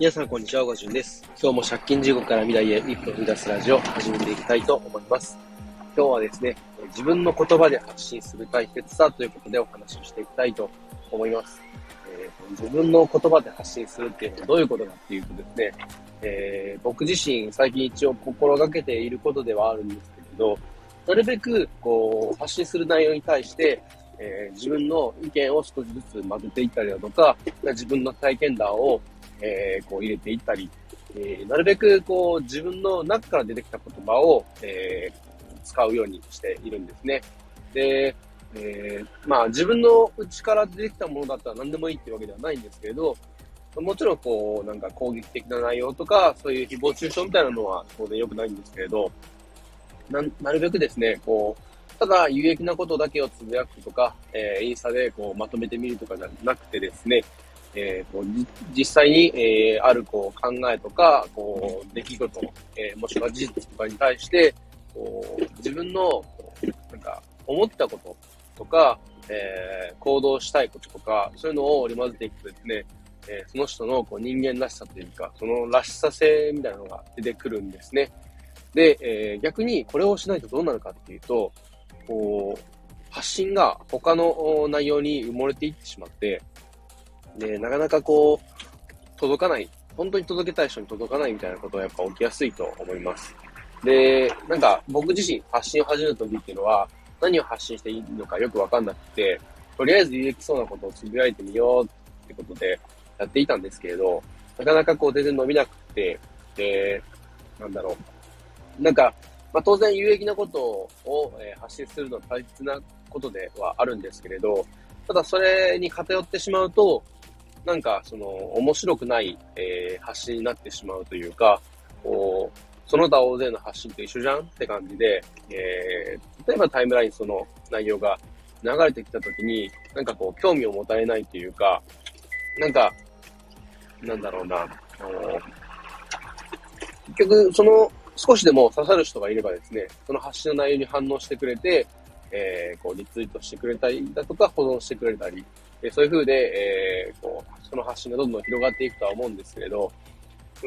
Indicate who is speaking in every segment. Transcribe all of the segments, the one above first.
Speaker 1: 皆さん、こんにちは。ごじゅんです。今日も借金地獄から未来へ一歩踏み出すラジオを始めていきたいと思います。今日はですね、自分の言葉で発信する大切さということでお話をしていきたいと思います。えー、自分の言葉で発信するっていうのはどういうことかっていうとですね、えー、僕自身最近一応心がけていることではあるんですけれど、なるべくこう発信する内容に対して、えー、自分の意見を少しずつ混ぜていったりだとか、自分の体験談をえー、こう入れていったり、えー、なるべくこう自分の中から出てきた言葉を、え、使うようにしているんですね。で、え、まあ自分の内から出てきたものだったら何でもいいっていうわけではないんですけれど、もちろんこう、なんか攻撃的な内容とか、そういう誹謗中傷みたいなのは当然良くないんですけれど、なるべくですね、こう、ただ有益なことだけをつぶやくとか、えー、インスタでこうまとめてみるとかじゃなくてですね、えー、こう実際に、えー、あるこう考えとか、こう出来事、えー、もしくは事実とかに対して、こう自分のなんか思ったこととか、えー、行動したいこととか、そういうのを織り交ぜていくとですね、えー、その人のこう人間らしさというか、そのらしさ性みたいなのが出てくるんですね。で、えー、逆にこれをしないとどうなるかっていうと、こう、発信が他の内容に埋もれていってしまって、で、なかなかこう、届かない、本当に届けたい人に届かないみたいなことはやっぱ起きやすいと思います。で、なんか僕自身発信を始めるときっていうのは、何を発信していいのかよくわかんなくて、とりあえず有益そうなことをつぶやいてみようってことでやっていたんですけれど、なかなかこう全然伸びなくて、で、なんだろう。なんか、まあ、当然有益なことを、え発信するのは大切なことではあるんですけれど、ただそれに偏ってしまうと、なんか、その、面白くない、え、発信になってしまうというか、こう、その他大勢の発信と一緒じゃんって感じで、えー、例えばタイムラインその内容が流れてきたときに、なんかこう、興味を持たれないというか、なんか、なんだろうな、あの、結局、その、少しでも刺さる人がいればですね、その発信の内容に反応してくれて、えー、こう、リツイートしてくれたりだとか、保存してくれたり、えそういう風で、えー、こう、その発信がどんどん広がっていくとは思うんですけれど、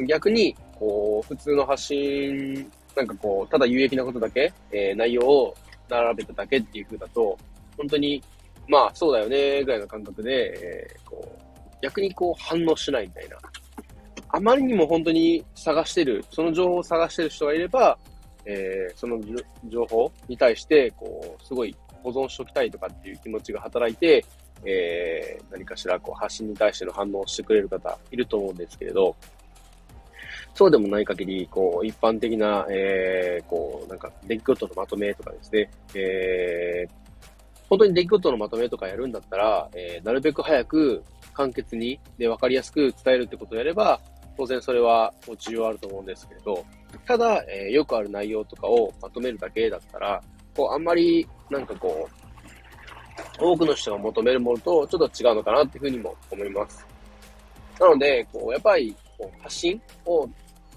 Speaker 1: 逆に、こう、普通の発信、なんかこう、ただ有益なことだけ、えー、内容を並べただけっていう風だと、本当に、まあ、そうだよね、ぐらいの感覚で、えー、こう、逆にこう、反応しないみたいな。あまりにも本当に探してる、その情報を探してる人がいれば、えー、その情報に対して、こう、すごい保存しときたいとかっていう気持ちが働いて、えー、何かしらこう発信に対しての反応をしてくれる方いると思うんですけれど、そうでもない限り、こう、一般的な、えー、こう、なんか、出来事のまとめとかですね、えー、本当に出来事のまとめとかやるんだったら、えー、なるべく早く、簡潔に、で、わかりやすく伝えるってことをやれば、当然それはもう、重要あると思うんですけれど、ただ、えー、よくある内容とかをまとめるだけだったら、こう、あんまり、なんかこう、多くの人が求めるものとちょっと違うのかなっていうふうにも思います。なので、こう、やっぱり、こう、発信を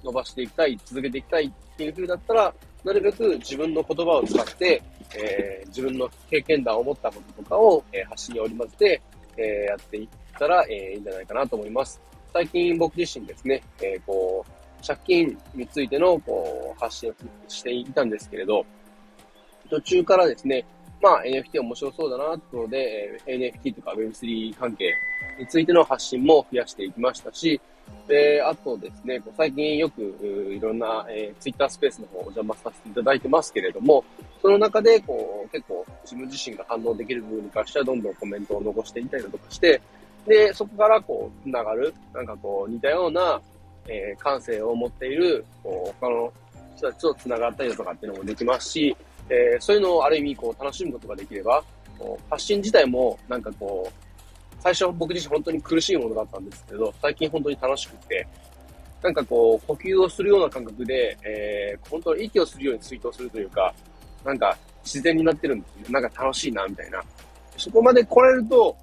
Speaker 1: 伸ばしていきたい、続けていきたいっていうふうだったら、なるべく自分の言葉を使って、えー、自分の経験談を持ったこととかを、えー、発信に織り交ぜて、えー、やっていったら、え、いいんじゃないかなと思います。最近僕自身ですね、えー、こう、借金についての、こう、発信をしていたんですけれど、途中からですね、まあ NFT 面白そうだなってので、え NFT とか Web3 関係についての発信も増やしていきましたし、で、あとですね、最近よくいろんな、えー、Twitter スペースの方お邪魔させていただいてますけれども、その中でこう結構自分自身が反応できる部分に関してはどんどんコメントを残していたりだとかして、で、そこからこう、繋がる、なんかこう、似たような、えー、感性を持っている、こう、他の人たちと繋がったりだとかっていうのもできますし、えー、そういうのをある意味こう楽しむことができれば、こう発信自体もなんかこう、最初僕自身本当に苦しいものだったんですけど、最近本当に楽しくて、なんかこう、呼吸をするような感覚で、えー、本当に息をするように追悼するというか、なんか自然になってるんですね。なんか楽しいな、みたいな。そこまで来られると、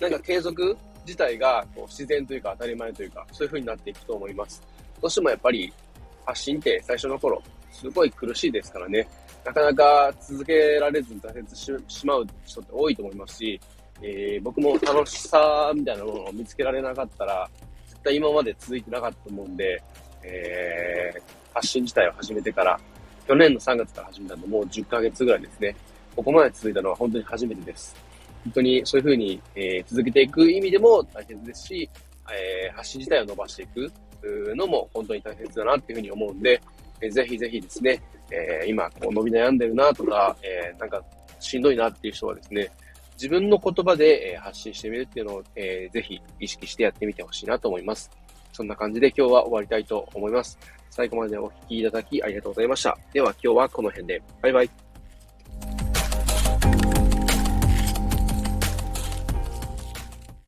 Speaker 1: なんか継続自体がこう自然というか当たり前というか、そういう風になっていくと思います。どうしてもやっぱり発信って最初の頃、すごい苦しいですからね。なかなか続けられずに挫折してしまう人って多いと思いますし、えー、僕も楽しさみたいなものを見つけられなかったら、絶対今まで続いてなかったと思うんで、えー、発信自体を始めてから、去年の3月から始めたのもう10ヶ月ぐらいですね。ここまで続いたのは本当に初めてです。本当にそういうふうに、えー、続けていく意味でも大切ですし、えー、発信自体を伸ばしていくのも本当に大切だなっていうふうに思うんで、えー、ぜひぜひですね、えー、今こう伸び悩んでるなとか、えー、なんかしんどいなっていう人はですね、自分の言葉で、発信してみるっていうのを、えー、ぜひ意識してやってみてほしいなと思います。そんな感じで今日は終わりたいと思います。最後までお聴きいただきありがとうございました。では今日はこの辺で。バイバイ。